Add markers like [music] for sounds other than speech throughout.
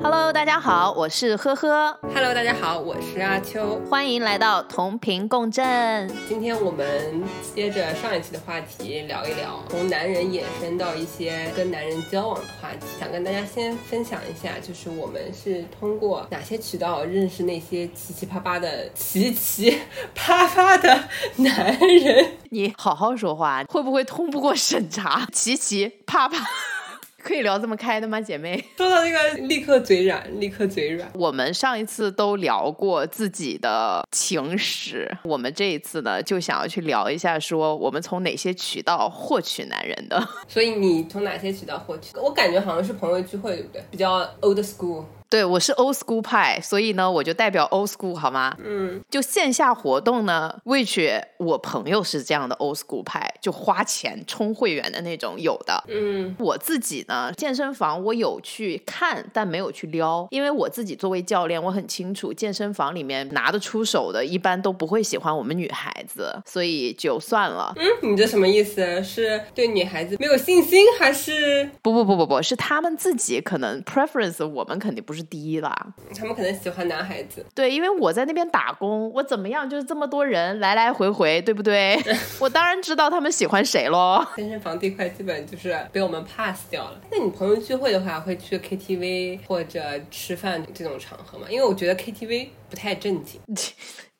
Hello，大家好，我是呵呵。Hello，大家好，我是阿秋。欢迎来到同频共振。今天我们接着上一期的话题聊一聊，从男人衍生到一些跟男人交往的话题。想跟大家先分享一下，就是我们是通过哪些渠道认识那些奇奇葩葩的奇奇葩葩的男人。[laughs] 你好好说话，会不会通不过审查？奇奇啪啪，可以聊这么开的吗，姐妹？[laughs] 说到这个，立刻嘴软，立刻嘴软。我们上一次都聊过自己的情史，我们这一次呢，就想要去聊一下，说我们从哪些渠道获取男人的。所以你从哪些渠道获取？我感觉好像是朋友聚会，对不对？比较 old school。对，我是 old school 派，所以呢，我就代表 old school 好吗？嗯，就线下活动呢，which 我朋友是这样的 old school 派，就花钱充会员的那种，有的。嗯，我自己呢，健身房我有去看，但没有去撩，因为我自己作为教练，我很清楚健身房里面拿得出手的，一般都不会喜欢我们女孩子，所以就算了。嗯，你这什么意思？是对女孩子没有信心，还是不不不不不，是他们自己可能 preference，我们肯定不是第一啦。他们可能喜欢男孩子？对，因为我在那边打工，我怎么样，就是这么多人来来回回，对不对？[laughs] 我当然知道他们喜欢谁喽。健身房这块基本就是被我们 pass 掉了。那你朋友聚会的话，会去 KTV 或者吃饭这种场合吗？因为我觉得 KTV 不太正经。[laughs]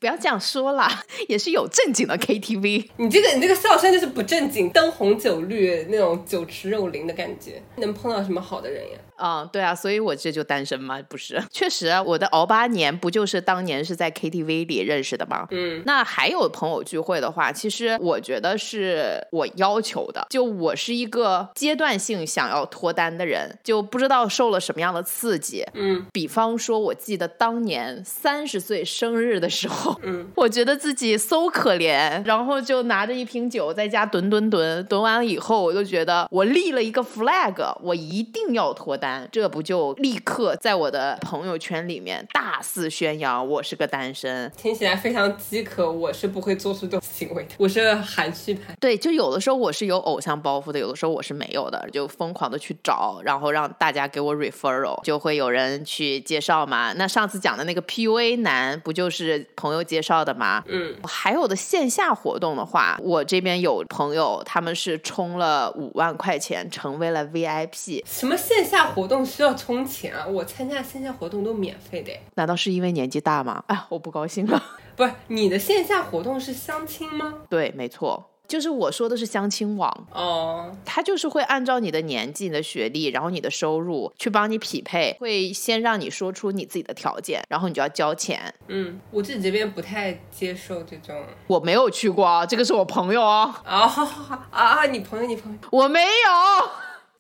不要这样说啦，[laughs] 也是有正经的 KTV。你这个你这个笑声就是不正经，灯红酒绿那种酒池肉林的感觉，能碰到什么好的人呀？嗯，对啊，所以我这就单身吗？不是，确实，我的熬八年不就是当年是在 KTV 里认识的吗？嗯，那还有朋友聚会的话，其实我觉得是我要求的，就我是一个阶段性想要脱单的人，就不知道受了什么样的刺激。嗯，比方说，我记得当年三十岁生日的时候，嗯，[laughs] 我觉得自己 so 可怜，然后就拿着一瓶酒在家蹲蹲蹲，蹲完了以后，我就觉得我立了一个 flag，我一定要脱单。这不就立刻在我的朋友圈里面大肆宣扬我是个单身？听起来非常饥渴，我是不会做出这种行为的，我是含蓄派。对，就有的时候我是有偶像包袱的，有的时候我是没有的，就疯狂的去找，然后让大家给我 referral，就会有人去介绍嘛。那上次讲的那个 PUA 男不就是朋友介绍的吗？嗯，还有的线下活动的话，我这边有朋友他们是充了五万块钱成为了 VIP，什么线下活动需要充钱啊？我参加线下活动都免费的。难道是因为年纪大吗？哎，我不高兴了。不是你的线下活动是相亲吗？对，没错。就是我说的是相亲网哦，他就是会按照你的年纪、你的学历，然后你的收入去帮你匹配，会先让你说出你自己的条件，然后你就要交钱。嗯，我自己这边不太接受这种。我没有去过啊，这个是我朋友哦。啊，好好好啊啊！你朋友，你朋友，我没有，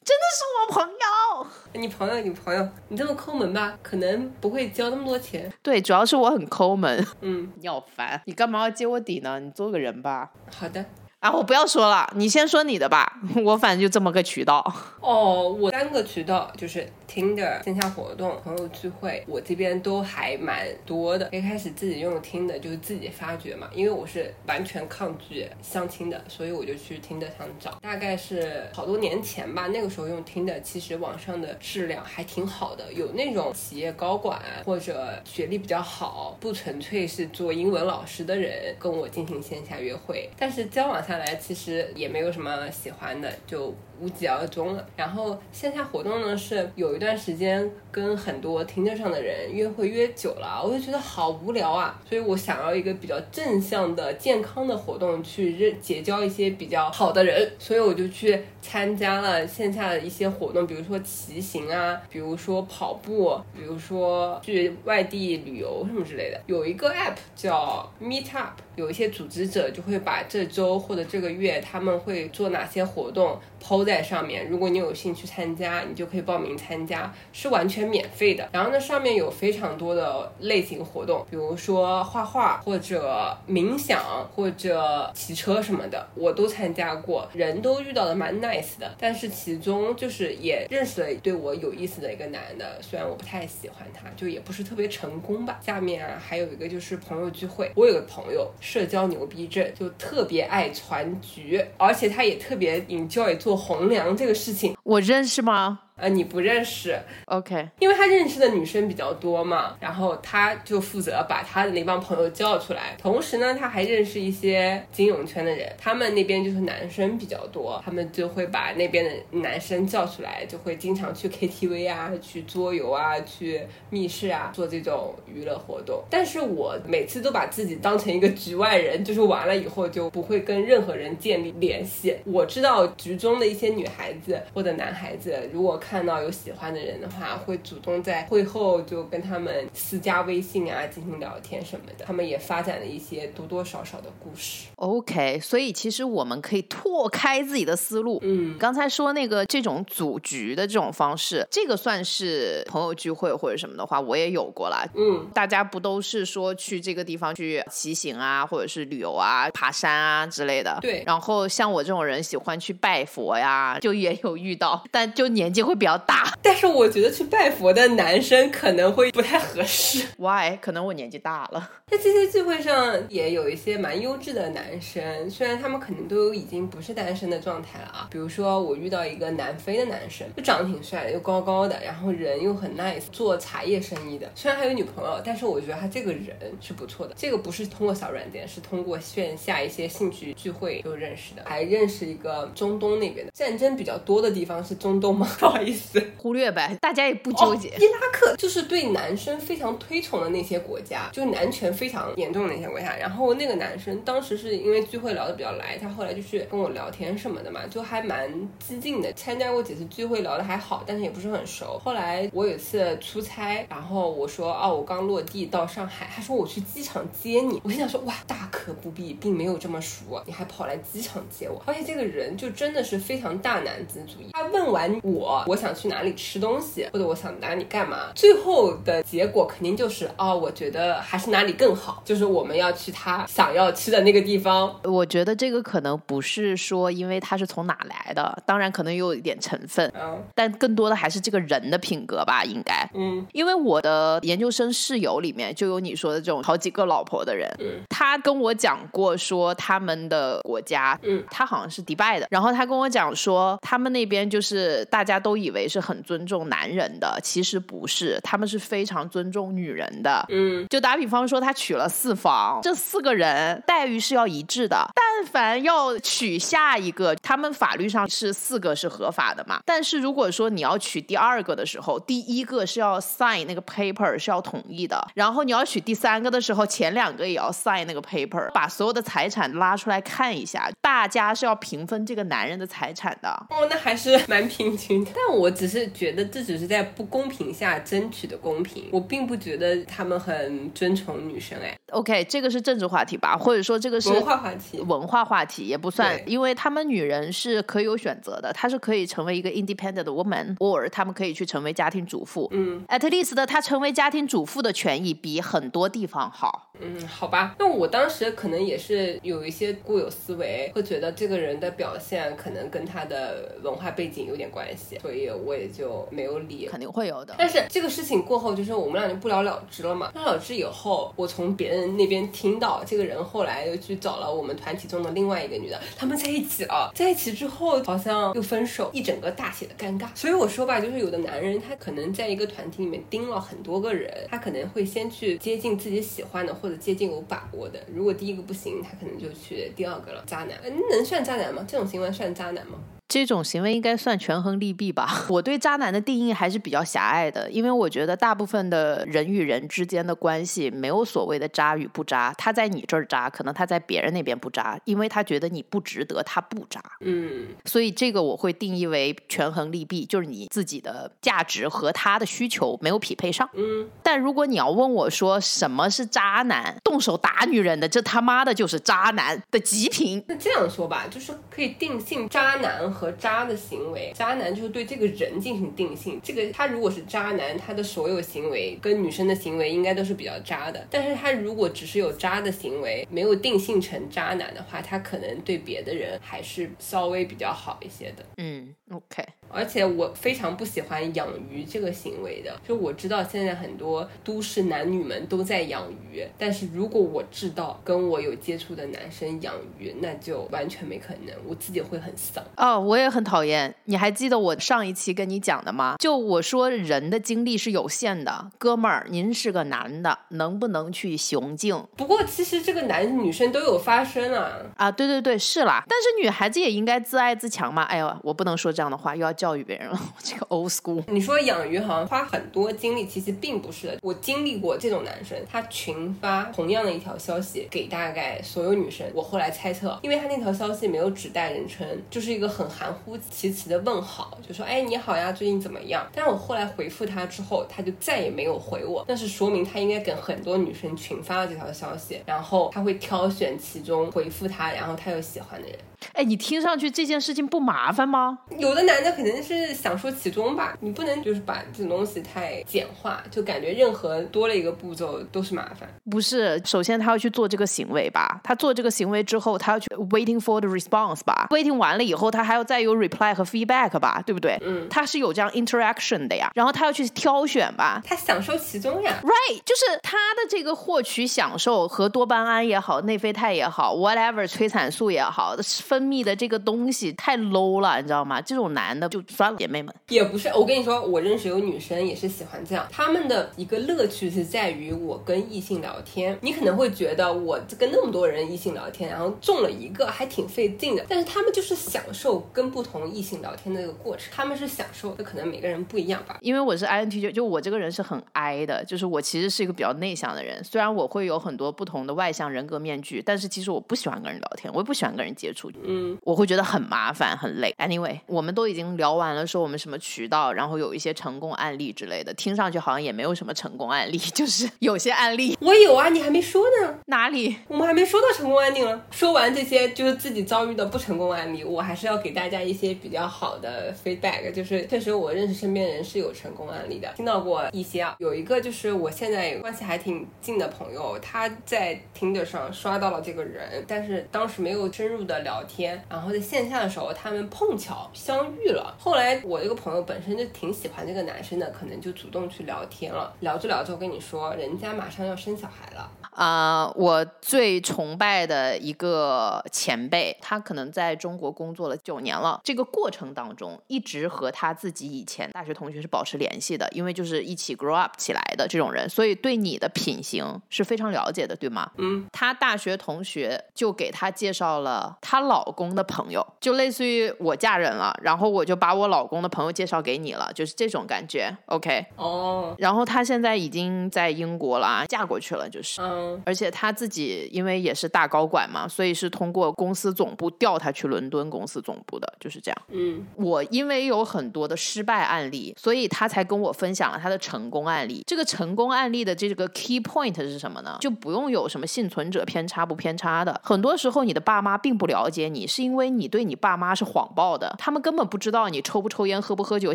真的是我朋友。你朋友，你朋友，你这么抠门吧，可能不会交那么多钱。对，主要是我很抠门。嗯，[laughs] 你好烦，你干嘛要揭我底呢？你做个人吧。好的。啊，我不要说了，你先说你的吧。[laughs] 我反正就这么个渠道。[laughs] 哦，我三个渠道就是听的线下活动、朋友聚会，我这边都还蛮多的。一开始自己用听的，就是自己发掘嘛，因为我是完全抗拒相亲的，所以我就去听的上找。大概是好多年前吧，那个时候用听的，其实网上的质量还挺好的，有那种企业高管或者学历比较好，不纯粹是做英文老师的人跟我进行线下约会，但是交往看来其实也没有什么喜欢的，就无疾而终了。然后线下活动呢，是有一段时间跟很多听着上的人约会约久了，我就觉得好无聊啊，所以我想要一个比较正向的、健康的活动，去认结交一些比较好的人，所以我就去参加了线下的一些活动，比如说骑行啊，比如说跑步，比如说去外地旅游什么之类的。有一个 app 叫 Meetup，有一些组织者就会把这周或者这个月他们会做哪些活动抛在上面，如果你有兴趣参加，你就可以报名参加，是完全免费的。然后呢，上面有非常多的类型活动，比如说画画或者冥想或者骑车什么的，我都参加过，人都遇到的蛮 nice 的。但是其中就是也认识了对我有意思的一个男的，虽然我不太喜欢他，就也不是特别成功吧。下面啊还有一个就是朋友聚会，我有个朋友社交牛逼症，就特别爱传局，而且他也特别 enjoy 做做红娘这个事情。我认识吗？呃，你不认识，OK，因为他认识的女生比较多嘛，然后他就负责把他的那帮朋友叫出来。同时呢，他还认识一些金融圈的人，他们那边就是男生比较多，他们就会把那边的男生叫出来，就会经常去 KTV 啊、去桌游啊、去密室啊做这种娱乐活动。但是我每次都把自己当成一个局外人，就是完了以后就不会跟任何人建立联系。我知道局中的一些女孩子或者男孩子，如果看到有喜欢的人的话，会主动在会后就跟他们私加微信啊，进行聊天什么的。他们也发展了一些多多少少的故事。OK，所以其实我们可以拓开自己的思路。嗯，刚才说那个这种组局的这种方式，这个算是朋友聚会或者什么的话，我也有过啦。嗯，大家不都是说去这个地方去骑行啊，或者是旅游啊、爬山啊之类的？对然后像我这种人喜欢去拜佛呀，就也有遇到，但就年纪会比较大。[laughs] 但是我觉得去拜佛的男生可能会不太合适。Why？可能我年纪大了。在这些聚会上也有一些蛮优质的男生，虽然他们可能都已经不是单身的状态了啊。比如说我遇到一个南非的男生，就长得挺帅的，又高高的，然后人又很 nice，做茶叶生意的。虽然还有女朋友，但是我觉得他这个人是不错的。这个不是通过小软件，是通过线下一些兴趣聚会就认识的。还认识一个中东那边的，战争比较多的地方是中东吗？[laughs] 不好意思，忽略呗，大家也不纠结。伊拉克就是对男生非常推崇的那些国家，就男权非常严重的那些国家。然后那个男生当时是因为聚会聊得比较来，他后来就是跟我聊天什么的嘛，就还蛮激进的。参加过几次聚会，聊得还好，但是也不是很熟。后来我有一次出差，然后我说哦，我刚落地到上海，他说我去机场接你。我心想说哇，大可不必，并没有这么熟啊，你还跑来机场接我，而且这个人就真的是非常大男子主义。他问完我，我想去哪里吃东西，或者我想哪里干嘛，最后的结果肯定就是哦，我觉得还是哪里更好，就是我们要去他想要去的那个地方。我觉得这个可能不是说因为他是从哪来的，当然可能有一点成分，嗯但更多的还是这个人的品格吧，应该。嗯因为我的研究生室友里面就有你说的这种好几个老婆的人，嗯他跟我讲过说他们的国家，嗯，他好像是迪拜的，然后他跟我讲说他们那边就是大家都以为是很尊重男人的，其实不是，他们是非常尊重女人的。嗯就打比方说，他娶了四房，这四个人待遇是要一致的。但凡要娶下一个，他们法律上是四个是合法的嘛。但是如果说你要娶第二个的时候，第一个是要 sign 那个 paper 是要同意的，然后你要娶第三个的时候，前两个也要 sign 那个 paper，把所有的财产拉出来看一下，大家是要平分这个男人的财产的。哦，那还是蛮平均的。但我只是觉得这只是在不公平下争取的公平，我并不觉得他们很尊崇女生。哎，OK，这个是政治话题吧，或者说这个是文化话题。文化话题也不算，因为他们女人是可以有选择的，她是可以成为一个 independent woman，或者他们可以去成为家庭主妇。嗯，at least 的她成为家庭主妇的权益比很多地方好。嗯，好吧。那我当时可能也是有一些固有思维，会觉得这个人的表现可能跟他的文化背景有点关系，所以我也就没有理。肯定会有的。但是这个事情过后，就是我们俩就不了了之了嘛。不了了之以后，我从别人那边听到，这个人后来又去找了我们团体中的另外一个女的，他们在一起了。在一起之后，好像又分手，一整个大写的尴尬。所以我说吧，就是有的男人他可能在一个团体里面盯了很多个人，他可能会先去接近自己喜欢的或者接近有把握的。如果第一个不行，他可能就去第二个了。渣男，嗯能算渣男吗？这种行为算渣男吗？这种行为应该算权衡利弊吧。[laughs] 我对渣男的定义还是比较狭隘的，因为我觉得大部分的人与人之间的关系没有所谓的渣与不渣，他在你这儿渣，可能他在别人那边不渣，因为他觉得你不值得，他不渣。嗯所以这个我会定义为权衡利弊，就是你自己的价值和他的需求没有匹配上。嗯，但如果你要问我说什么是渣男，动手打女人的，这他妈的就是渣男的极品。那这样说吧，就是可以定性渣男和渣的行为。渣男就是对这个人进行定性，这个他如果是渣男，他的所有行为跟女生的行为应该都是比较渣的。但是他如果只是有渣的行为，没有定性成渣男的话，他可能对别的人还是稍微比较好一些的。嗯，OK。而且我非常不喜欢养鱼这个行为的。就我知道现在很多都市男女们都在养鱼，但是如果我知道跟我有接触的男生养鱼，那就完全没可能，我自己会很丧。哦，我也很讨厌。你还记得我上一期跟你讲的吗？就我说人的精力是有限的，哥们儿，您是个男的，能不能去雄竞？不过其实这个男女生都有发生啊。啊，对对对，是啦。但是女孩子也应该自爱自强嘛。哎呦，我不能说这样的话，又要教育别人了。我 [laughs] 这个 old school。你说养鱼好像花很多精力，其实并不是的。我经历过这种男生，他群发同样的一条消息给大概所有女生。我后来猜测，因为他那条消息没有指代人称，就是一个很含糊其辞的问好，就说哎你好呀，最近怎么样？但是我后来回复他之后，他就再也没有回我，那是说明他应该跟很多女生群发了这条消息，然后他会挑选其中回复他，然后他有喜欢的人。哎，你听上去这件事情不麻烦吗？有的男的肯定是享受其中吧，你不能就是把这种东西太简化，就感觉任何多了一个步骤都是麻烦。不是，首先他要去做这个行为吧，他做这个行为之后，他要去 waiting for the response 吧，waiting 完了以后，他还要再有 reply 和 feedback 吧，对不对？嗯，他是有这样 interaction 的呀，然后他要去挑选吧，他享受其中呀，right，就是他的这个获取享受和多巴胺也好，内啡肽也好，whatever 催产素也好。分泌的这个东西太 low 了，你知道吗？这种男的就算了，姐妹们也不是。我跟你说，我认识有女生也是喜欢这样，他们的一个乐趣是在于我跟异性聊天。你可能会觉得我跟那么多人异性聊天，然后中了一个还挺费劲的，但是他们就是享受跟不同异性聊天的那个过程，他们是享受的，可能每个人不一样吧。因为我是 INTJ，就我这个人是很 I 的，就是我其实是一个比较内向的人。虽然我会有很多不同的外向人格面具，但是其实我不喜欢跟人聊天，我也不喜欢跟人接触。嗯。我会觉得很麻烦很累。Anyway，我们都已经聊完了，说我们什么渠道，然后有一些成功案例之类的，听上去好像也没有什么成功案例，[laughs] 就是有些案例我有啊，你还没说呢。哪里？我们还没说到成功案例呢。说完这些就是自己遭遇的不成功案例，我还是要给大家一些比较好的 feedback，就是确实我认识身边人是有成功案例的，听到过一些啊。有一个就是我现在关系还挺近的朋友，他在 Tinder 上刷到了这个人，但是当时没有深入的聊天。然后在线下的时候，他们碰巧相遇了。后来我这个朋友本身就挺喜欢这个男生的，可能就主动去聊天了。聊着聊着，我跟你说，人家马上要生小孩了。啊，我最崇拜的一个前辈，他可能在中国工作了九年了。这个过程当中，一直和他自己以前大学同学是保持联系的，因为就是一起 grow up 起来的这种人，所以对你的品行是非常了解的，对吗？嗯，他大学同学就给他介绍了她老公的朋友，就类似于我嫁人了，然后我就把我老公的朋友介绍给你了，就是这种感觉。OK，哦，然后他现在已经在英国了，嫁过去了，就是嗯。而且他自己因为也是大高管嘛，所以是通过公司总部调他去伦敦公司总部的，就是这样。嗯，我因为有很多的失败案例，所以他才跟我分享了他的成功案例。这个成功案例的这个 key point 是什么呢？就不用有什么幸存者偏差不偏差的。很多时候你的爸妈并不了解你，是因为你对你爸妈是谎报的，他们根本不知道你抽不抽烟、喝不喝酒、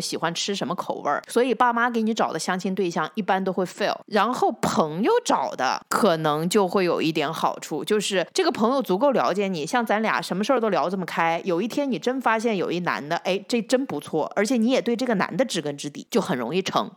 喜欢吃什么口味儿，所以爸妈给你找的相亲对象一般都会 fail。然后朋友找的可。能就会有一点好处，就是这个朋友足够了解你，像咱俩什么事儿都聊这么开。有一天你真发现有一男的，哎，这真不错，而且你也对这个男的知根知底，就很容易成。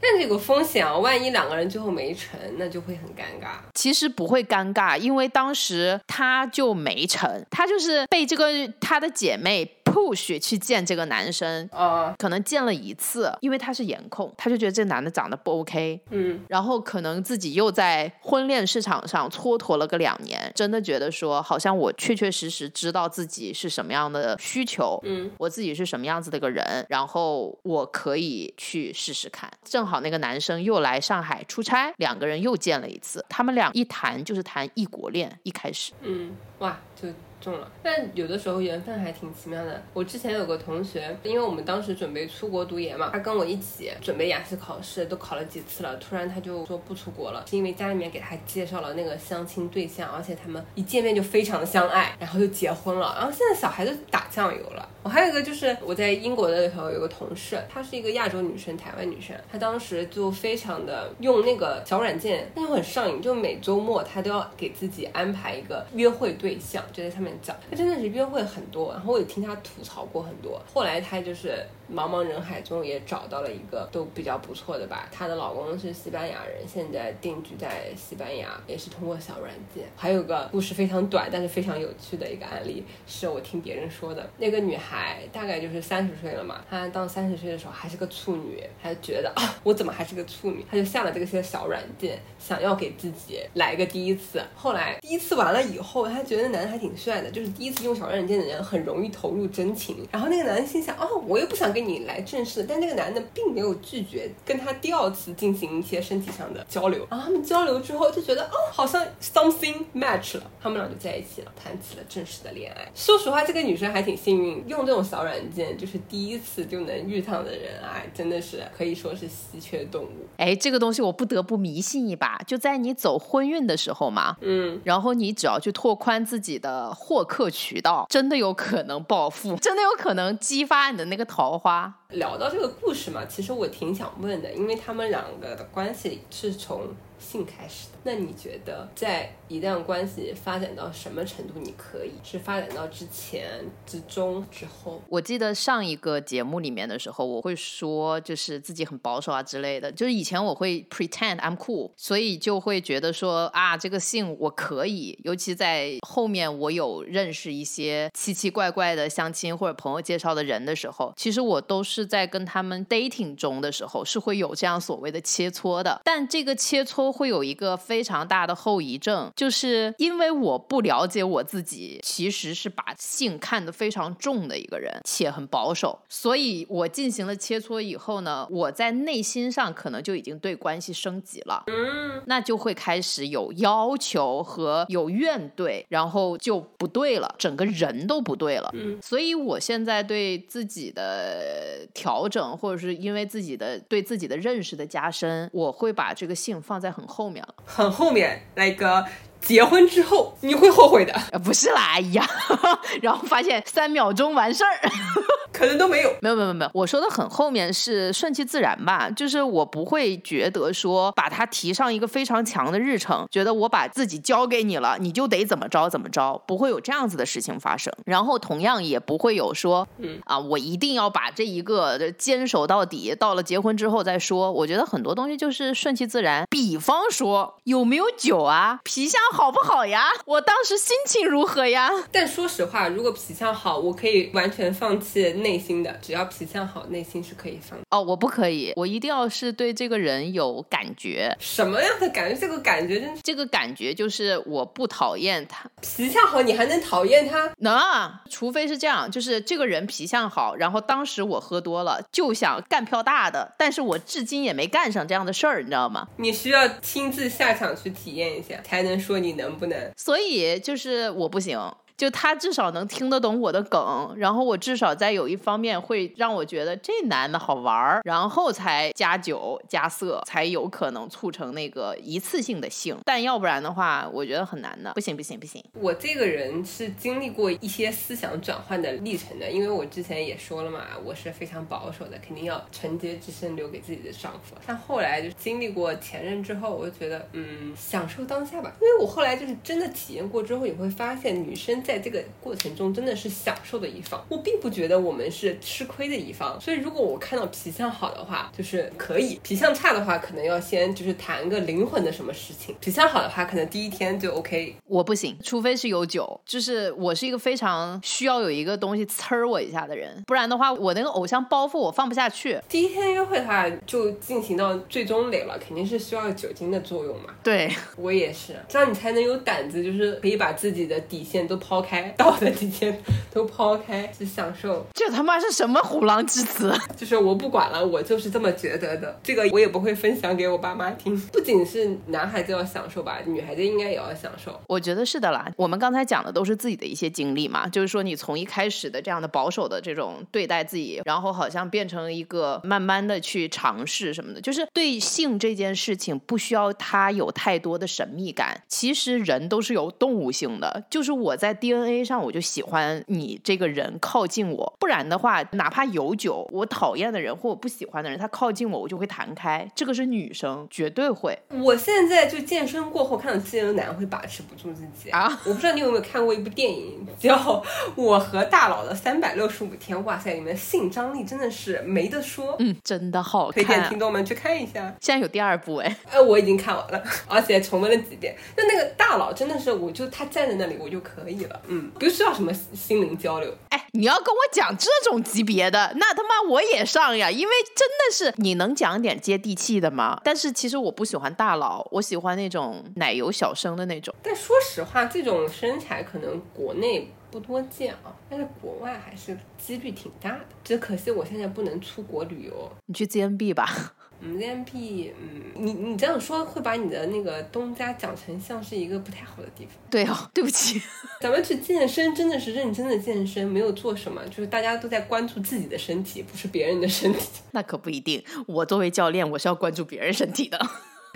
但这个风险啊，万一两个人最后没成，那就会很尴尬。其实不会尴尬，因为当时他就没成，他就是被这个他的姐妹。Push 去见这个男生，啊，可能见了一次，因为他是颜控，他就觉得这男的长得不 OK，嗯，然后可能自己又在婚恋市场上蹉跎了个两年，真的觉得说，好像我确确实实知道自己是什么样的需求，嗯，我自己是什么样子的一个人，然后我可以去试试看。正好那个男生又来上海出差，两个人又见了一次，他们俩一谈就是谈异国恋，一开始，嗯，哇，就。中了，但有的时候缘分还挺奇妙的。我之前有个同学，因为我们当时准备出国读研嘛，他跟我一起准备雅思考试，都考了几次了，突然他就说不出国了，是因为家里面给他介绍了那个相亲对象，而且他们一见面就非常的相爱，然后就结婚了，然后现在小孩子打酱油了。我还有一个就是我在英国的时候有个同事，她是一个亚洲女生，台湾女生，她当时就非常的用那个小软件，那就很上瘾，就每周末她都要给自己安排一个约会对象，就在上面。讲，他真的是约会很多，然后我也听他吐槽过很多。后来他就是茫茫人海中也找到了一个都比较不错的吧。她的老公是西班牙人，现在定居在西班牙，也是通过小软件。还有个故事非常短，但是非常有趣的一个案例，是我听别人说的。那个女孩大概就是三十岁了嘛，她到三十岁的时候还是个处女，她觉得啊，[laughs] 我怎么还是个处女？她就下了这个些小软件，想要给自己来个第一次。后来第一次完了以后，她觉得那男的还挺帅的，就是第一次用小软件的人很容易投入真情。然后那个男的心想，哦，我又不想跟你来正式的，但那个男的并没有拒绝跟他第二次进行一些身体上的交流。然后他们交流之后就觉得，哦，好像 something match 了，他们俩就在一起了，谈起了正式的恋爱。说实话，这个女生还挺幸运，用这种小软件，就是第一次就能遇上的人，哎，真的是可以说是稀缺动物。哎，这个东西我不得不迷信一把，就在你走婚运的时候嘛，嗯，然后你只要去拓宽自己的获客渠道，真的有可能暴富，真的有可能激发你的那个桃花。聊到这个故事嘛，其实我挺想问的，因为他们两个的关系是从性开始。那你觉得，在一段关系发展到什么程度，你可以是发展到之前、之中、之后？我记得上一个节目里面的时候，我会说就是自己很保守啊之类的，就是以前我会 pretend I'm cool，所以就会觉得说啊，这个性我可以。尤其在后面我有认识一些奇奇怪怪的相亲或者朋友介绍的人的时候，其实我都是在跟他们 dating 中的时候是会有这样所谓的切磋的，但这个切磋会有一个。常大的后遗症，就是因为我不了解我自己，其实是把性看得非常重的一个人，且很保守。所以我进行了切磋以后呢，我在内心上可能就已经对关系升级了，嗯，那就会开始有要求和有怨怼，然后就不对了，整个人都不对了。嗯，所以我现在对自己的调整，或者是因为自己的对自己的认识的加深，我会把这个性放在很后面了。[laughs] 很后面那个结婚之后你会后悔的，呃，不是啦，哎呀，[laughs] 然后发现三秒钟完事儿，[laughs] 可能都没有。没有没有没有，我说的很后面是顺其自然吧，就是我不会觉得说把它提上一个非常强的日程，觉得我把自己交给你了，你就得怎么着怎么着，不会有这样子的事情发生。然后同样也不会有说，嗯啊，我一定要把这一个坚守到底，到了结婚之后再说。我觉得很多东西就是顺其自然，比方说有没有酒啊，皮相好不好呀，我当时心情如何呀？但说实话，如果皮相好，我可以完全放弃内心的，只要皮相好，内心是可以放。哦，我不可以，我一定要是对这个人有感觉。什么样的感觉？这个感觉真是这个感觉就是我不讨厌他，皮相好，你还能讨厌他？能啊，除非是这样，就是这个人皮相好，然后当时我喝多了就想干票大的，但是我至今也没干上这样的事儿，你知道吗？你需要亲自下场去体验一下，才能说你能不能。所以就是我不行。就他至少能听得懂我的梗，然后我至少在有一方面会让我觉得这男的好玩儿，然后才加酒加色，才有可能促成那个一次性的性。但要不然的话，我觉得很难的。不行不行不行！我这个人是经历过一些思想转换的历程的，因为我之前也说了嘛，我是非常保守的，肯定要纯洁之身留给自己的丈夫。但后来就经历过前任之后，我就觉得，嗯，享受当下吧。因为我后来就是真的体验过之后，你会发现女生在这个过程中真的是享受的一方。我并不觉得我们是吃亏的一方，所以如果我看到皮相好的话，就是可以；皮相差的话，可能要先就是谈个灵魂的什么事情。皮相好的话，可能第一天就 OK。我不行，除非是有酒，就是我是一个非常需要有一个东西呲儿我一下的人，不然的话，我那个偶像包袱我放不下去。第一天约会的话，就进行到最终垒了，肯定是需要酒精的作用嘛。对，我也是，这样你才能有胆子，就是可以把自己的底线都抛开，道德底线都抛开，去享受。这他妈是什么虎狼之词？[laughs] 就是我不管了，我就是这么觉得的。这个我也不会分享给我爸妈听。不仅是男孩子要享受吧，女孩子应该也要享受。我觉得是的啦。我们刚才讲的都是自己的一些经历嘛，就是说你从一开始的这样的保守的这种对待自己，然后好像变成一个慢慢的去尝试什么的，就是对性这件事情不需要它有太多的神秘感。其实人都是有动物性的，就是我在 DNA 上我就喜欢你这个人靠近我，不然的话，哪怕有酒，我讨厌的人或我不喜欢的人，他靠近我，我就会弹开。这个是女生绝对会。我现在就健身过后看到肌肉男会把持不住自己啊！我不知道你有没有看过一部电影叫《我和大佬的三百六十五天》，哇塞，里面性张力真的是没得说，嗯，真的好看，推荐听众们去看一下。现在有第二部哎，[laughs] 呃，我已经看完了，而且重温了几遍。就那个大佬真的是，我就他站在那里我就可以了，嗯，不需要什么心灵交流。哎，你要跟我讲这种级别的，那他妈我也上呀，因为真的是你能讲点接地气的吗？但是其实我不喜欢大佬，我喜欢那种奶油小生的那种。但说实话，这种身材可能国内不多见啊，但是国外还是几率挺大的。只可惜我现在不能出国旅游。你去 ZNB 吧。嗯，ZMP，嗯，你你这样说会把你的那个东家讲成像是一个不太好的地方。[laughs] 对哦，对不起。[laughs] 咱们去健身真的是认真的健身，没有做什么，就是大家都在关注自己的身体，不是别人的身体。[laughs] 那可不一定，我作为教练，我是要关注别人身体的。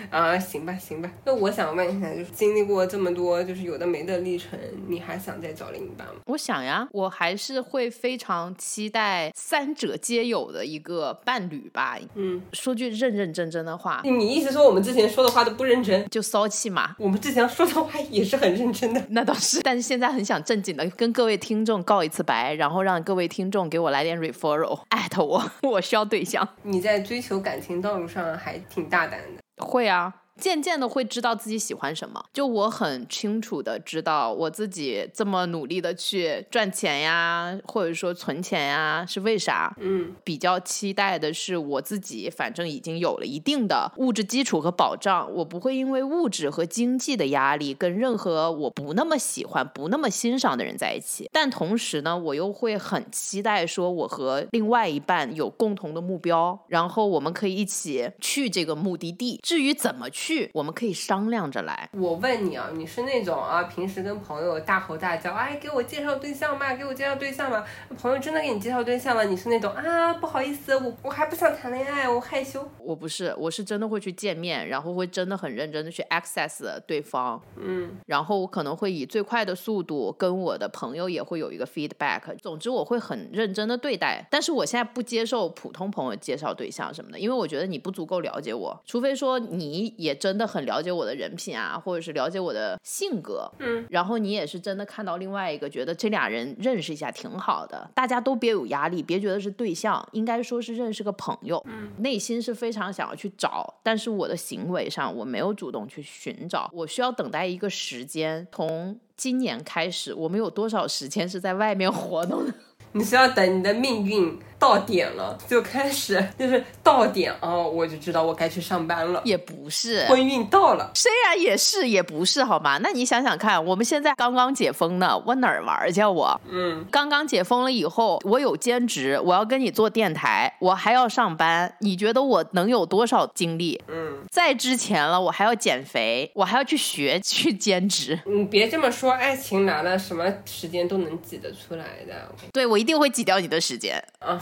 啊，行吧，行吧。那我想问一下，就是经历过这么多，就是有的没的历程，你还想再找另一半吗？我想呀，我还是会非常期待三者皆有的一个伴侣吧。嗯，说句认认真真的话，你意思说我们之前说的话都不认真，就骚气嘛？我们之前说的话也是很认真的，那倒是。但是现在很想正经的跟各位听众告一次白，然后让各位听众给我来点 referral，艾特我，[laughs] 我需要对象。你在追求感情道路上还挺大胆的。会啊。渐渐的会知道自己喜欢什么，就我很清楚的知道我自己这么努力的去赚钱呀，或者说存钱呀，是为啥？嗯，比较期待的是我自己，反正已经有了一定的物质基础和保障，我不会因为物质和经济的压力跟任何我不那么喜欢、不那么欣赏的人在一起。但同时呢，我又会很期待说我和另外一半有共同的目标，然后我们可以一起去这个目的地。至于怎么去？去，我们可以商量着来。我问你啊，你是那种啊，平时跟朋友大吼大叫，哎，给我介绍对象吧，给我介绍对象吧。朋友真的给你介绍对象了，你是那种啊，不好意思，我我还不想谈恋爱，我害羞。我不是，我是真的会去见面，然后会真的很认真的去 access 对方。嗯，然后我可能会以最快的速度跟我的朋友也会有一个 feedback。总之我会很认真的对待，但是我现在不接受普通朋友介绍对象什么的，因为我觉得你不足够了解我，除非说你也。真的很了解我的人品啊，或者是了解我的性格，嗯，然后你也是真的看到另外一个，觉得这俩人认识一下挺好的，大家都别有压力，别觉得是对象，应该说是认识个朋友，嗯，内心是非常想要去找，但是我的行为上我没有主动去寻找，我需要等待一个时间，从今年开始，我们有多少时间是在外面活动的？[laughs] 你是要等你的命运。到点了就开始，就是到点啊，我就知道我该去上班了。也不是，婚运到了，虽然也是，也不是，好吗？那你想想看，我们现在刚刚解封呢，我哪儿玩去？我，嗯，刚刚解封了以后，我有兼职，我要跟你做电台，我还要上班，你觉得我能有多少精力？嗯，在之前了，我还要减肥，我还要去学 [laughs] 去兼职。你别这么说，爱情来了，什么时间都能挤得出来的。对，我一定会挤掉你的时间。啊。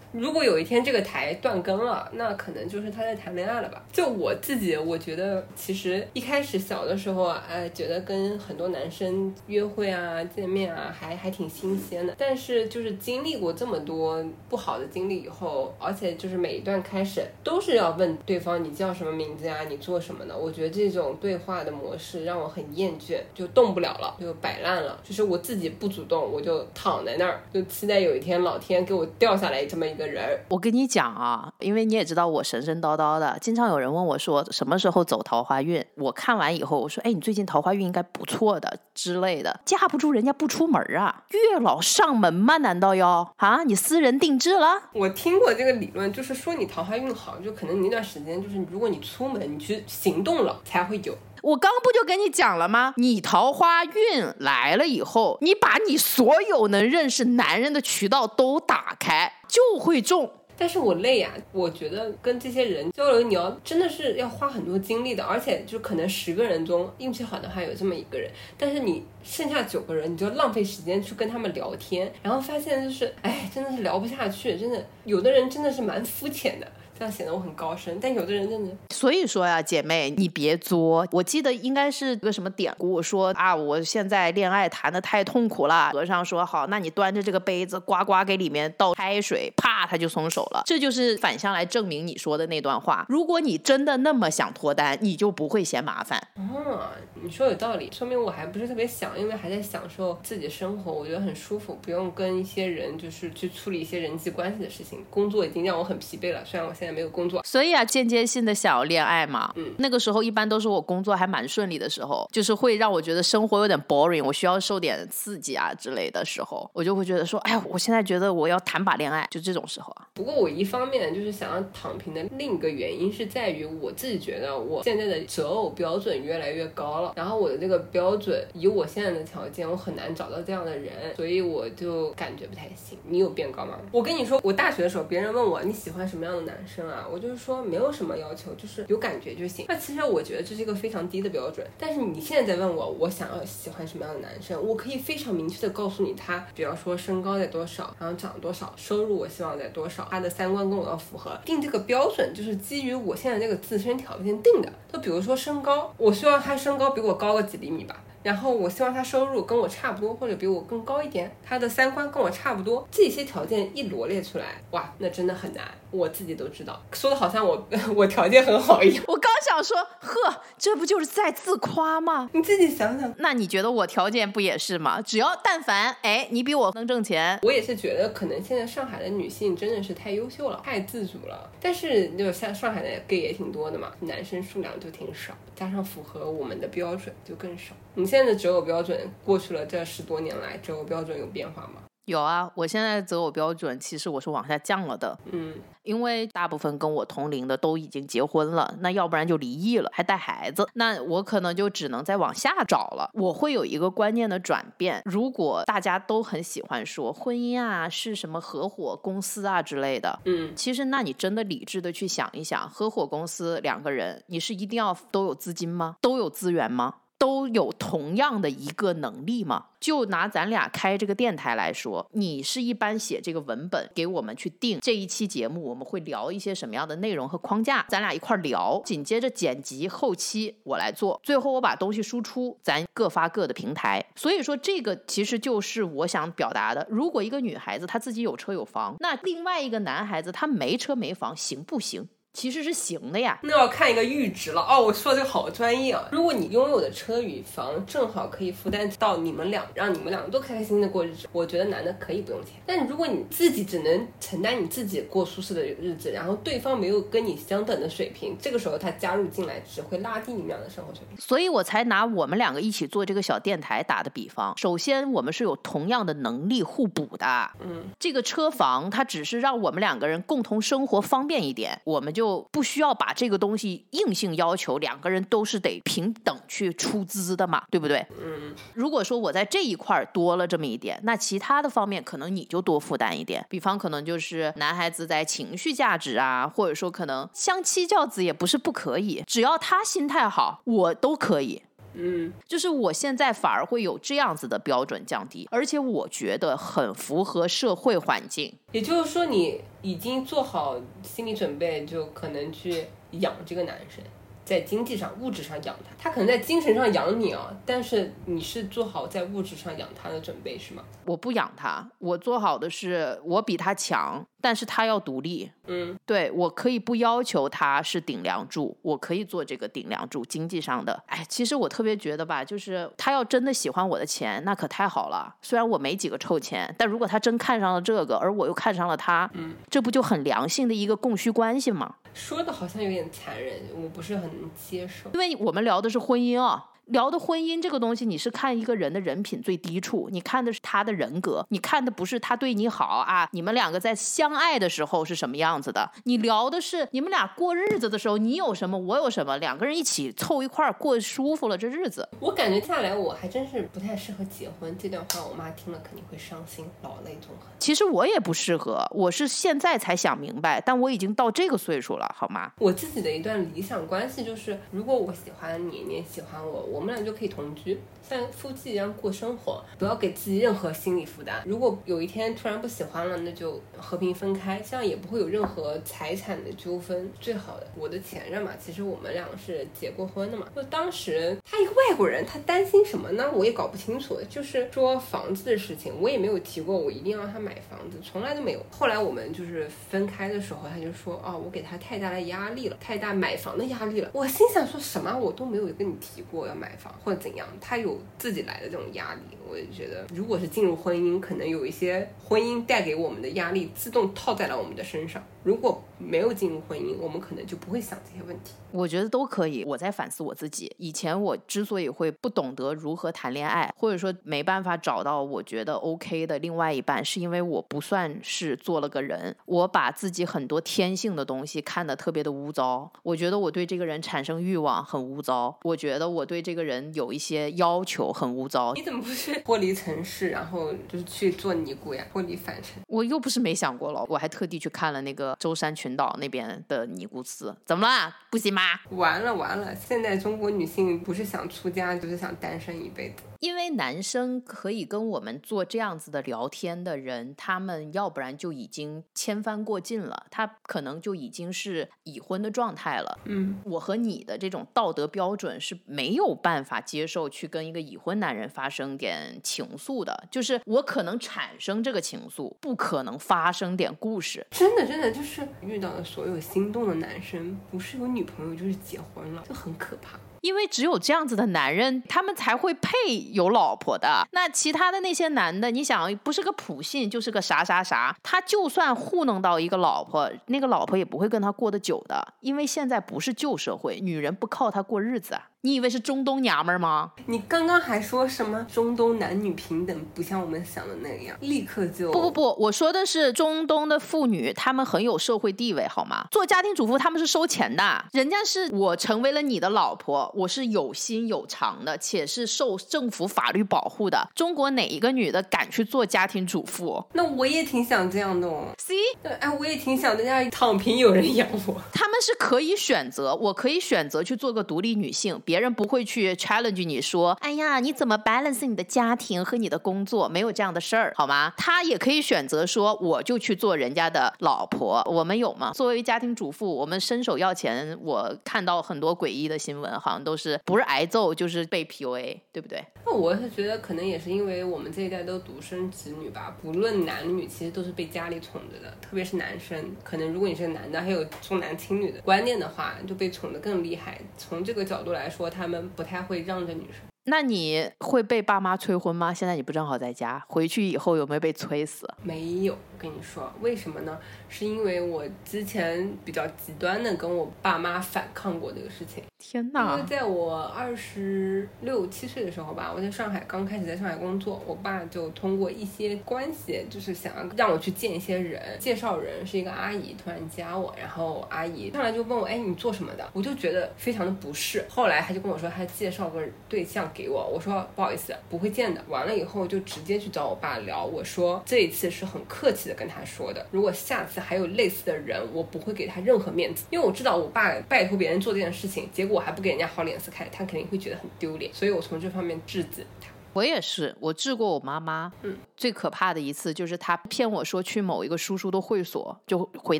如果有一天这个台断更了，那可能就是他在谈恋爱了吧？就我自己，我觉得其实一开始小的时候啊，哎，觉得跟很多男生约会啊、见面啊，还还挺新鲜的。但是就是经历过这么多不好的经历以后，而且就是每一段开始都是要问对方你叫什么名字呀，你做什么的？我觉得这种对话的模式让我很厌倦，就动不了了，就摆烂了。就是我自己不主动，我就躺在那儿，就期待有一天老天给我掉下来这么一。人，我跟你讲啊，因为你也知道我神神叨叨的，经常有人问我说什么时候走桃花运。我看完以后，我说，哎，你最近桃花运应该不错的之类的。架不住人家不出门啊，月老上门吗？难道要啊？你私人定制了？我听过这个理论，就是说你桃花运好，就可能你那段时间，就是如果你出门，你去行动了，才会有。我刚不就跟你讲了吗？你桃花运来了以后，你把你所有能认识男人的渠道都打开，就会中。但是我累呀，我觉得跟这些人交流，你要真的是要花很多精力的，而且就可能十个人中运气好的话有这么一个人，但是你剩下九个人，你就浪费时间去跟他们聊天，然后发现就是，哎，真的是聊不下去，真的，有的人真的是蛮肤浅的。这样显得我很高深。但有的人真的，所以说呀，姐妹，你别作。我记得应该是个什么典故，说啊，我现在恋爱谈的太痛苦了。和尚说好，那你端着这个杯子，呱呱给里面倒开水，啪，他就松手了。这就是反向来证明你说的那段话。如果你真的那么想脱单，你就不会嫌麻烦。哦，你说有道理，说明我还不是特别想，因为还在享受自己的生活，我觉得很舒服，不用跟一些人就是去处理一些人际关系的事情。工作已经让我很疲惫了，虽然我现在没有工作。所以啊，间接性的想要恋爱嘛，嗯那个时候一般都是我工作还蛮顺利的时候，就是会让我觉得生活有点 boring，我需要受点刺激啊之类的时候，我就会觉得说，哎呀，我现在觉得我要谈把恋爱，就这种时候啊。不过我一方面就是想要躺平的另一个原因是在于我自己觉得我现在的择偶标准越来越高了，然后我的这个标准以我现在的条件，我很难找到这样的人，所以我就感觉不太行。你有变高吗？我跟你说，我大学的时候别人问我你喜欢什么样的男生啊，我就是说没有什么要求，就是有感觉就行。那其实我觉得这是一个非常低的标准，但是你现在在问我我想要喜欢什么样的男生，我可以非常明确的告诉你他，比方说身高在多少，然后长多少，收入我希望在多少，他的三观跟我要符合。定这个标准就是基于我现在这个自身条件定的。就比如说身高，我希望他身高比我高个几厘米吧。然后我希望他收入跟我差不多，或者比我更高一点，他的三观跟我差不多，这些条件一罗列出来，哇，那真的很难，我自己都知道，说的好像我 [laughs] 我条件很好一样。我刚想说，呵，这不就是在自夸吗？你自己想想，那你觉得我条件不也是吗？只要但凡哎，你比我能挣钱，我也是觉得，可能现在上海的女性真的是太优秀了，太自主了。但是就像上海的 gay 也挺多的嘛，男生数量就挺少，加上符合我们的标准就更少。你现在的择偶标准过去了这十多年来，择偶标准有变化吗？有啊，我现在的择偶标准其实我是往下降了的，嗯，因为大部分跟我同龄的都已经结婚了，那要不然就离异了，还带孩子，那我可能就只能再往下找了。我会有一个观念的转变，如果大家都很喜欢说婚姻啊是什么合伙公司啊之类的，嗯，其实那你真的理智的去想一想，合伙公司两个人，你是一定要都有资金吗？都有资源吗？都有同样的一个能力吗？就拿咱俩开这个电台来说，你是一般写这个文本给我们去定这一期节目，我们会聊一些什么样的内容和框架，咱俩一块儿聊，紧接着剪辑后期我来做，最后我把东西输出，咱各发各的平台。所以说这个其实就是我想表达的。如果一个女孩子她自己有车有房，那另外一个男孩子他没车没房行不行？其实是行的呀。那要看一个阈值了哦。我说的这个好专业啊！如果你拥有的车与房正好可以负担到你们俩，让你们两个都开开心心的过日子，我觉得男的可以不用钱。但如果你自己只能承担你自己过舒适的日子，然后对方没有跟你相等的水平，这个时候他加入进来只会拉低你们俩的生活水平。所以我才拿我们两个一起做这个小电台打的比方。首先，我们是有同样的能力互补的。嗯，这个车房它只是让我们两个人共同生活方便一点，我们就不需要把这个东西硬性要求两个人都是得平等去出资的嘛，对不对？嗯，如果说我在这一块儿多了这么一点，那其他的方面可能你就多负担一点。比方可能就是男孩子在情绪价值啊，或者说可能相妻教子也不是不可以，只要他心态好，我都可以。嗯，就是我现在反而会有这样子的标准降低，而且我觉得很符合社会环境。也就是说你已经做好心理准备，就可能去养这个男生。在经济上、物质上养他，他可能在精神上养你啊，但是你是做好在物质上养他的准备是吗？我不养他，我做好的是我比他强，但是他要独立。嗯，对我可以不要求他是顶梁柱，我可以做这个顶梁柱，经济上的。哎，其实我特别觉得吧，就是他要真的喜欢我的钱，那可太好了。虽然我没几个臭钱，但如果他真看上了这个，而我又看上了他，嗯，这不就很良性的一个供需关系吗？说的好像有点残忍，我不是很能接受。因为我们聊的是婚姻啊。聊的婚姻这个东西，你是看一个人的人品最低处，你看的是他的人格，你看的不是他对你好啊。你们两个在相爱的时候是什么样子的？你聊的是你们俩过日子的时候，你有什么，我有什么，两个人一起凑一块儿过舒服了这日子。我感觉下来，我还真是不太适合结婚。这段话我妈听了肯定会伤心，老泪纵横。其实我也不适合，我是现在才想明白，但我已经到这个岁数了，好吗？我自己的一段理想关系就是，如果我喜欢你，你也喜欢我，我们俩就可以同居，像夫妻一样过生活，不要给自己任何心理负担。如果有一天突然不喜欢了，那就和平分开，这样也不会有任何财产的纠纷。最好的，我的前任嘛，其实我们俩是结过婚的嘛。就当时他一个外国人，他担心什么呢？我也搞不清楚。就是说房子的事情，我也没有提过我一定要他买房子，从来都没有。后来我们就是分开的时候，他就说哦，我给他太大的压力了，太大买房的压力了。我心想说什么？我都没有跟你提过要买房或者怎样，他有自己来的这种压力。我也觉得，如果是进入婚姻，可能有一些婚姻带给我们的压力，自动套在了我们的身上。如果没有进入婚姻，我们可能就不会想这些问题。我觉得都可以。我在反思我自己，以前我之所以会不懂得如何谈恋爱，或者说没办法找到我觉得 OK 的另外一半，是因为我不算是做了个人，我把自己很多天性的东西看得特别的污糟。我觉得我对这个人产生欲望很污糟，我觉得我对这个人有一些要求很污糟。你怎么不是脱离城市，然后就是去做尼姑呀？脱离凡尘。我又不是没想过了，我还特地去看了那个舟山群岛那边的尼姑寺，怎么了？不行吗？完了完了！现在中国女性不是想出家，就是想单身一辈子。因为男生可以跟我们做这样子的聊天的人，他们要不然就已经千帆过尽了，他可能就已经是已婚的状态了。嗯，我和你的这种道德标准是没有办法接受去跟一个已婚男人发生点情愫的，就是我可能产生这个情愫，不可能发生点故事。真的真的就是遇到的所有心动的男生，不是有女朋友就是结婚了，就很可怕。因为只有这样子的男人，他们才会配有老婆的。那其他的那些男的，你想，不是个普信，就是个啥啥啥，他就算糊弄到一个老婆，那个老婆也不会跟他过得久的。因为现在不是旧社会，女人不靠他过日子。你以为是中东娘们儿吗？你刚刚还说什么中东男女平等，不像我们想的那样，立刻就不不不，我说的是中东的妇女，她们很有社会地位，好吗？做家庭主妇她们是收钱的，人家是我成为了你的老婆，我是有心有偿的，且是受政府法律保护的。中国哪一个女的敢去做家庭主妇？那我也挺想这样的哦。C，哎，我也挺想在家里躺平，有人养我。他们是可以选择，我可以选择去做个独立女性，别人不会去 challenge 你说，哎呀，你怎么 balance 你的家庭和你的工作？没有这样的事儿，好吗？他也可以选择说，我就去做人家的老婆。我们有吗？作为家庭主妇，我们伸手要钱，我看到很多诡异的新闻，好像都是不是挨揍就是被 PUA，对不对？那我是觉得，可能也是因为我们这一代都独生子女吧，不论男女，其实都是被家里宠着的。特别是男生，可能如果你是个男的，还有重男轻女的观念的话，就被宠得更厉害。从这个角度来说，他们不太会让着女生。那你会被爸妈催婚吗？现在你不正好在家，回去以后有没有被催死？没有，跟你说为什么呢？是因为我之前比较极端的跟我爸妈反抗过这个事情。天因为！在我二十六七岁的时候吧，我在上海刚开始在上海工作，我爸就通过一些关系，就是想要让我去见一些人，介绍人是一个阿姨，突然加我，然后阿姨上来就问我，哎，你做什么的？我就觉得非常的不适。后来他就跟我说，他介绍个对象给我，我说不好意思，不会见的。完了以后就直接去找我爸聊，我说这一次是很客气的跟他说的，如果下次还有类似的人，我不会给他任何面子，因为我知道我爸拜托别人做这件事情，结果还不给人家好脸色看，他肯定会觉得很丢脸，所以我从这方面制止他。我也是，我治过我妈妈。嗯，最可怕的一次就是她骗我说去某一个叔叔的会所，就回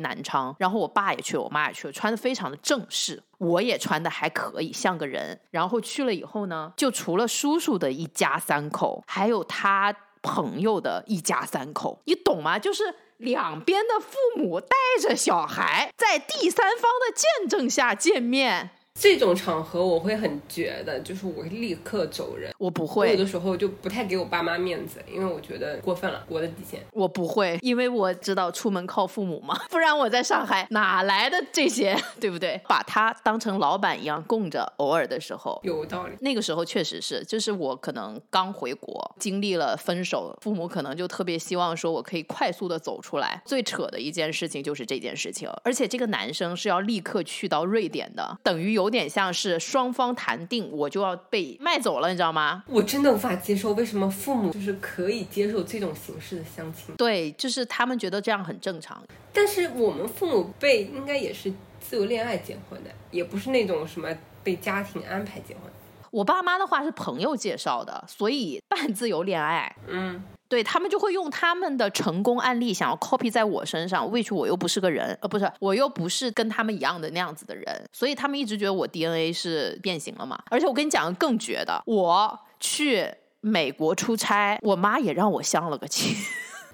南昌，然后我爸也去了，我妈也去了，穿的非常的正式，我也穿的还可以，像个人。然后去了以后呢，就除了叔叔的一家三口，还有他朋友的一家三口，你懂吗？就是。两边的父母带着小孩，在第三方的见证下见面，这种场合我会很绝的，就是我会立刻走人。我不会有，的时候就不太给我爸妈面子，因为我觉得过分了，我的底线。我不会，因为我知道出门靠父母嘛，不然我在上海哪来的这些，[laughs] 对不对？把他当成老板一样供着，偶尔的时候。有道理，那个时候确实是，就是我可能刚回国，经历了分手，父母可能就特别希望说我可以快速的走出来。最扯的一件事情就是这件事情，而且这个男生是要立刻去到瑞典的，等于有点像是双方谈定，我就要被卖走了，你知道吗？我真的无法接受为什么父母就是可以接受这种形式的相亲，对，就是他们觉得这样很正常。但是我们父母辈应该也是自由恋爱结婚的，也不是那种什么被家庭安排结婚。我爸妈的话是朋友介绍的，所以半自由恋爱。嗯，对他们就会用他们的成功案例想要 copy 在我身上，which 我又不是个人，呃，不是，我又不是跟他们一样的那样子的人，所以他们一直觉得我 DNA 是变形了嘛。而且我跟你讲更绝的，我去美国出差，我妈也让我相了个亲，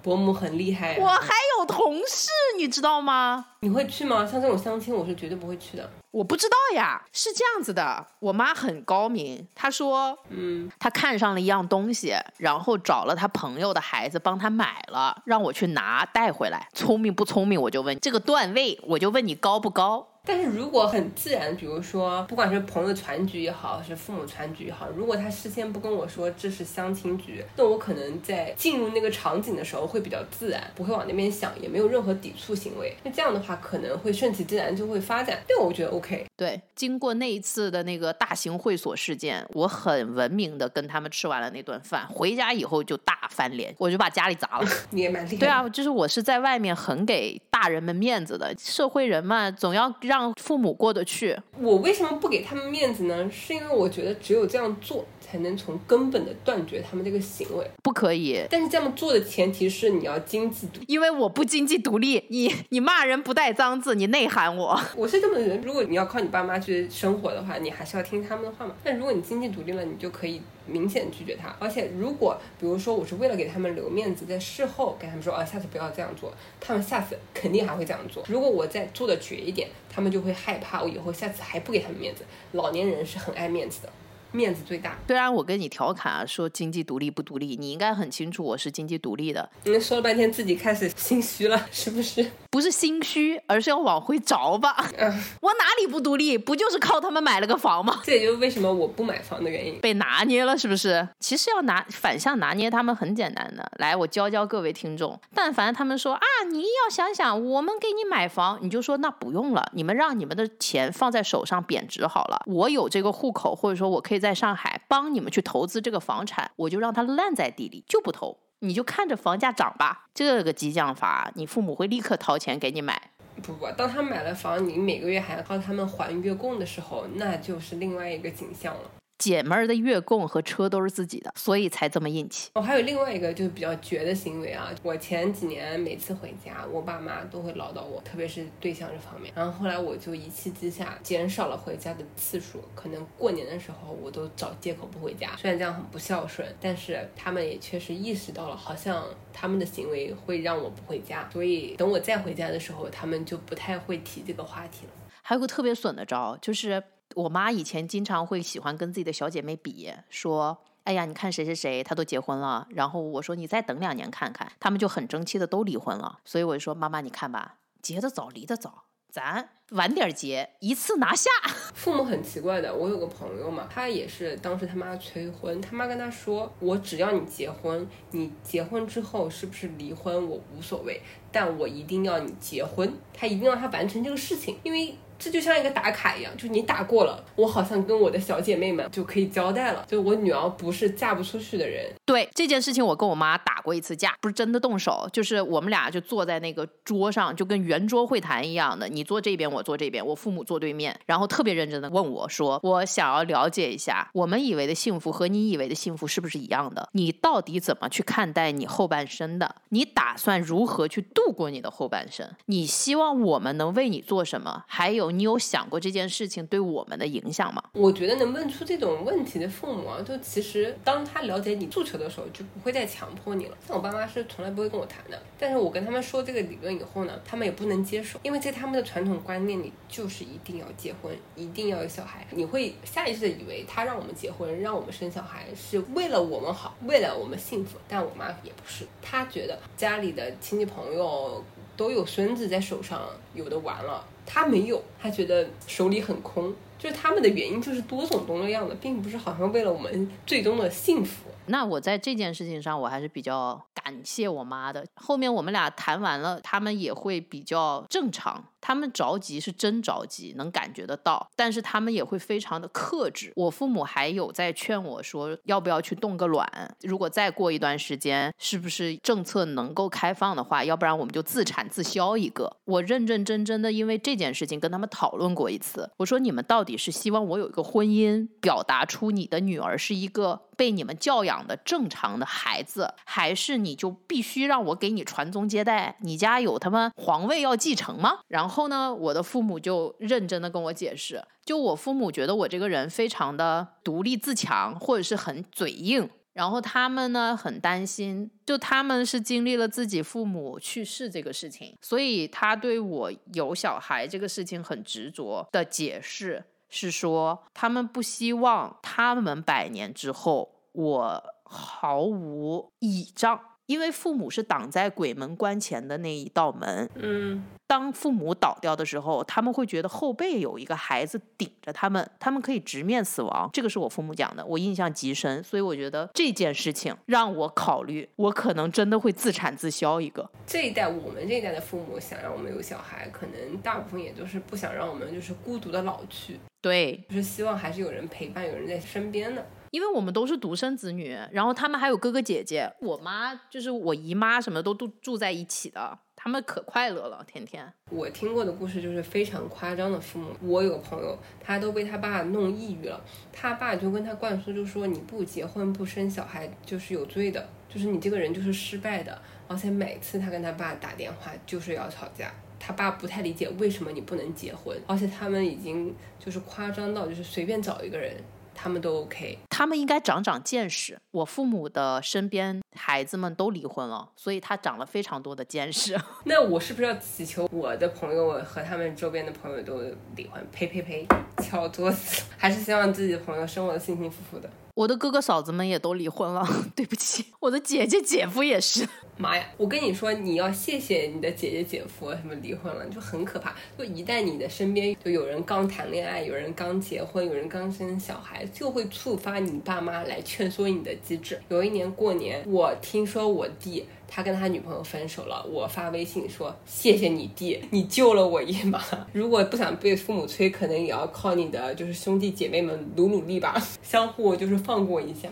伯母很厉害、我啊。还有同事，你知道吗？你会去吗？像这种相亲，我是绝对不会去的。我不知道呀，是这样子的，我妈很高明，她说，嗯，她看上了一样东西，然后找了她朋友的孩子帮她买了，让我去拿带回来。聪明不聪明，我就问这个段位，我就问你高不高。但是如果很自然，比如说不管是朋友传局也好，是父母传局也好，如果他事先不跟我说这是相亲局，那我可能在进入那个场景的时候会比较自然，不会往那边想，也没有任何抵触行为。那这样的话可能会顺其自然就会发展，对我觉得 OK。对，经过那一次的那个大型会所事件，我很文明的跟他们吃完了那顿饭，回家以后就大翻脸，我就把家里砸了。[laughs] 你也蛮厉害。对，啊，就是我是在外面很给大人们面子的，社会人嘛，总要让让父母过得去。我为什么不给他们面子呢？是因为我觉得只有这样做，才能从根本的断绝他们这个行为。不可以，但是这样做的前提是你要经济独立。因为我不经济独立，你你骂人不带脏字，你内涵我。我是这么的人，如果你要靠你爸妈去生活的话，你还是要听他们的话嘛。但如果你经济独立了，你就可以明显拒绝他。而且如果比如说我是为了给他们留面子，在事后跟他们说啊，下次不要这样做，他们下次肯定还会这样做。如果我再做的绝一点，他们就会害怕我以后下次还不给他们面子。老年人是很爱面子的，面子最大。虽然我跟你调侃啊，说经济独立不独立，你应该很清楚我是经济独立的，你们说了半天自己开始心虚了，是不是？不是心虚，而是要往回找吧。嗯，我哪里不独立？不就是靠他们买了个房吗？这也就是为什么我不买房的原因。被拿捏了，是不是？其实要拿反向拿捏他们很简单的。来，我教教各位听众，但凡他们说啊，你要想想，我们给你买房，你就说那不用了，你们让你们的钱放在手上贬值好了。我有这个户口，或者说我可以在在上海帮你们去投资这个房产，我就让它烂在地里，就不投。你就看着房价涨吧，这个激将法，你父母会立刻掏钱给你买。不不，当他买了房，你每个月还要靠他们还月供的时候，那就是另外一个景象了。姐们儿的月供和车都是自己的，所以才这么硬气。哦，还有另外一个就是比较绝的行为啊！我前几年每次回家，我爸妈都会唠叨我，特别是对象这方面。然后后来我就一气之下减少了回家的次数，可能过年的时候我都找借口不回家。虽然这样很不孝顺，但是他们也确实意识到了，好像他们的行为会让我不回家，所以等我再回家的时候，他们就不太会提这个话题了。还有个特别损的招，就是我妈以前经常会喜欢跟自己的小姐妹比，说：“哎呀，你看谁谁谁，她都结婚了。”然后我说：“你再等两年看看。”他们就很争气的都离婚了。所以我就说：“妈妈，你看吧，结得早，离得早，咱晚点结，一次拿下。[laughs] 父母很奇怪的，我有个朋友嘛，他也是当时他妈催婚，他妈跟他说，我只要你结婚，你结婚之后是不是离婚我无所谓，但我一定要你结婚，他一定要他完成这个事情，因为。这就像一个打卡一样，就是你打过了，我好像跟我的小姐妹们就可以交代了，就我女儿不是嫁不出去的人。对这件事情，我跟我妈打过一次架，不是真的动手，就是我们俩就坐在那个桌上，就跟圆桌会谈一样的，你坐这边，我坐这边，我父母坐对面，然后特别认真的问我说，我想要了解一下，我们以为的幸福和你以为的幸福是不是一样的？你到底怎么去看待你后半生的？你打算如何去度过你的后半生？你希望我们能为你做什么？还有，你有想过这件事情对我们的影响吗？我觉得能问出这种问题的父母啊，就其实当他了解你诉求的时候，就不会再强迫你了。像我爸妈是从来不会跟我谈的，但是我跟他们说这个理论以后呢，他们也不能接受，因为在他们的传统观念里，就是一定要结婚，一定要有小孩。你会下意识的以为他让我们结婚，让我们生小孩，是为了我们好，为了我们幸福。但我妈也不是，她觉得家里的亲戚朋友都有孙子在手上，有的玩了。他没有，他觉得手里很空，就是他们的原因就是多种多样的，并不是好像为了我们最终的幸福，那我在这件事情上，我还是比较感谢我妈的。后面我们俩谈完了，他们也会比较正常。他们着急是真着急，能感觉得到，但是他们也会非常的克制。我父母还有在劝我说，要不要去冻个卵？如果再过一段时间，是不是政策能够开放的话，要不然我们就自产自销一个。我认认真真的因为这件事情跟他们讨论过一次。我说你们到底是希望我有一个婚姻，表达出你的女儿是一个被你们教养的正常的孩子，还是你就必须让我给你传宗接代？你家有他妈皇位要继承吗？然后呢，我的父母就认真的跟我解释，就我父母觉得我这个人非常的独立自强，或者是很嘴硬。然后他们呢很担心，就他们是经历了自己父母去世这个事情，所以他对我有小孩这个事情很执着的解释是说，他们不希望他们百年之后我毫无倚仗。因为父母是挡在鬼门关前的那一道门，嗯，当父母倒掉的时候，他们会觉得后背有一个孩子顶着他们，他们可以直面死亡。这个是我父母讲的，我印象极深，所以我觉得这件事情让我考虑，我可能真的会自产自销一个。这一代我们这一代的父母想让我们有小孩，可能大部分也都是不想让我们就是孤独的老去，对，就是希望还是有人陪伴，有人在身边的。因为我们都是独生子女，然后他们还有哥哥姐姐，我妈就是我姨妈什么都都住在一起的，他们可快乐了，天天。我听过的故事就是非常夸张的父母，我有个朋友，他都被他爸弄抑郁了，他爸就跟他灌输，就说你不结婚不生小孩就是有罪的，就是你这个人就是失败的，而且每次他跟他爸打电话就是要吵架，他爸不太理解为什么你不能结婚，而且他们已经就是夸张到就是随便找一个人。他们都 OK，他们应该长长见识。我父母的身边孩子们都离婚了，所以他长了非常多的见识。[laughs] 那我是不是要祈求我的朋友和他们周边的朋友都离婚？呸呸呸！敲桌子！[laughs] 还是希望自己的朋友生活的幸幸福福的。我的哥哥嫂子们也都离婚了，[laughs] 对不起，我的姐姐姐夫也是。[laughs] 妈呀，我跟你说，你要谢谢你的姐姐姐夫，他们离婚了就很可怕。就一旦你的身边就有人刚谈恋爱，有人刚结婚，有人刚生小孩，就会触发你爸妈来劝说你的机制。有一年过年，我听说我弟。他跟他女朋友分手了，我发微信说谢谢你弟，你救了我一马。[laughs] 如果不想被父母催，可能也要靠你的就是兄弟姐妹们努努力吧，[laughs] 相互就是放过一下。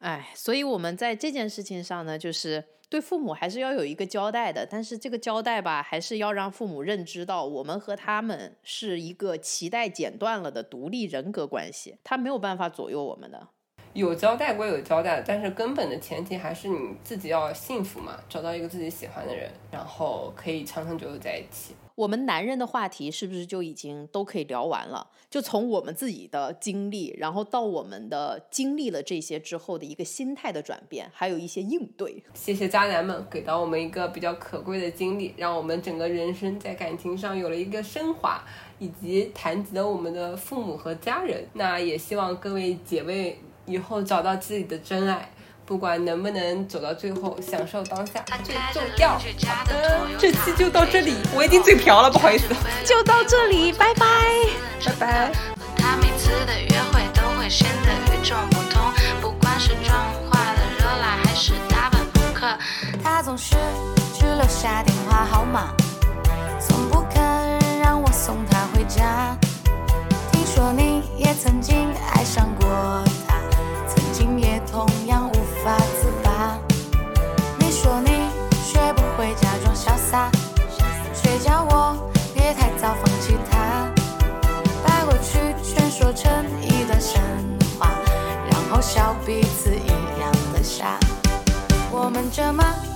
哎，所以我们在这件事情上呢，就是对父母还是要有一个交代的，但是这个交代吧，还是要让父母认知到我们和他们是一个脐带剪断了的独立人格关系，他没有办法左右我们的。有交代归有交代，但是根本的前提还是你自己要幸福嘛，找到一个自己喜欢的人，然后可以长长久久在一起。我们男人的话题是不是就已经都可以聊完了？就从我们自己的经历，然后到我们的经历了这些之后的一个心态的转变，还有一些应对。谢谢渣男们给到我们一个比较可贵的经历，让我们整个人生在感情上有了一个升华，以及谈及了我们的父母和家人。那也希望各位姐妹。以后找到自己的真爱，不管能不能走到最后，享受当下最重要。好的，这期就到这里，我已经嘴瓢了，不好意思，就到这里，拜拜，拜拜。他每次的约会都会显得与众不同，不管是妆化的热辣还是打扮朋克，他总是只留下电话号码，从不肯让我送他回家。听说你也曾经爱上过。同样无法自拔。你说你学不会假装潇洒，却叫我别太早放弃他。把过去全说成一段神话，然后笑彼此一样的傻。我们这么。